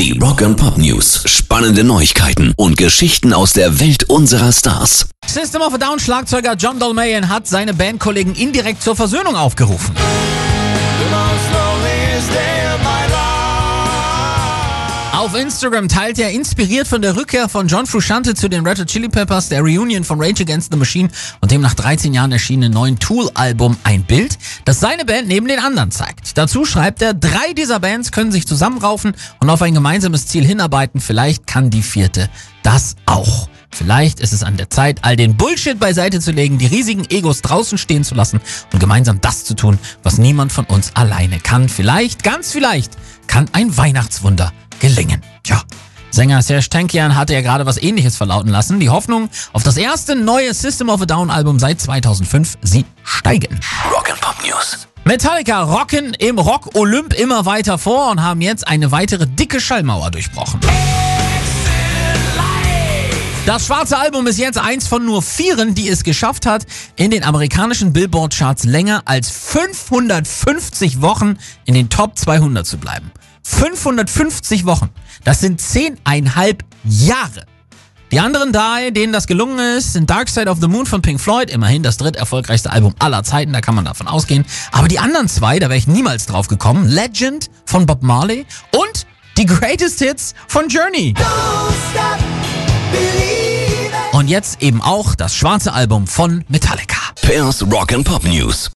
Die Rock and Pop News. Spannende Neuigkeiten und Geschichten aus der Welt unserer Stars. System of a Down Schlagzeuger John Dolmayan hat seine Bandkollegen indirekt zur Versöhnung aufgerufen. Auf Instagram teilte er inspiriert von der Rückkehr von John Frusciante zu den Red Hot Chili Peppers, der Reunion von Rage Against the Machine und dem nach 13 Jahren erschienenen neuen Tool-Album ein Bild, das seine Band neben den anderen zeigt. Dazu schreibt er, drei dieser Bands können sich zusammenraufen und auf ein gemeinsames Ziel hinarbeiten. Vielleicht kann die vierte das auch. Vielleicht ist es an der Zeit, all den Bullshit beiseite zu legen, die riesigen Egos draußen stehen zu lassen und gemeinsam das zu tun, was niemand von uns alleine kann. Vielleicht, ganz vielleicht, kann ein Weihnachtswunder gelingen. Tja. Sänger Serge Tankian hatte ja gerade was ähnliches verlauten lassen. Die Hoffnung auf das erste neue System of a Down Album seit 2005, sie steigen. Rock and Pop News. Metallica rocken im Rock Olymp immer weiter vor und haben jetzt eine weitere dicke Schallmauer durchbrochen. Das schwarze Album ist jetzt eins von nur vieren, die es geschafft hat, in den amerikanischen Billboard-Charts länger als 550 Wochen in den Top 200 zu bleiben. 550 Wochen. Das sind zehneinhalb Jahre. Die anderen drei, denen das gelungen ist, sind Dark Side of the Moon von Pink Floyd, immerhin das dritterfolgreichste Album aller Zeiten, da kann man davon ausgehen. Aber die anderen zwei, da wäre ich niemals drauf gekommen, Legend von Bob Marley und die Greatest Hits von Journey. Und jetzt eben auch das schwarze Album von Metallica. Pairs Rock and Pop News.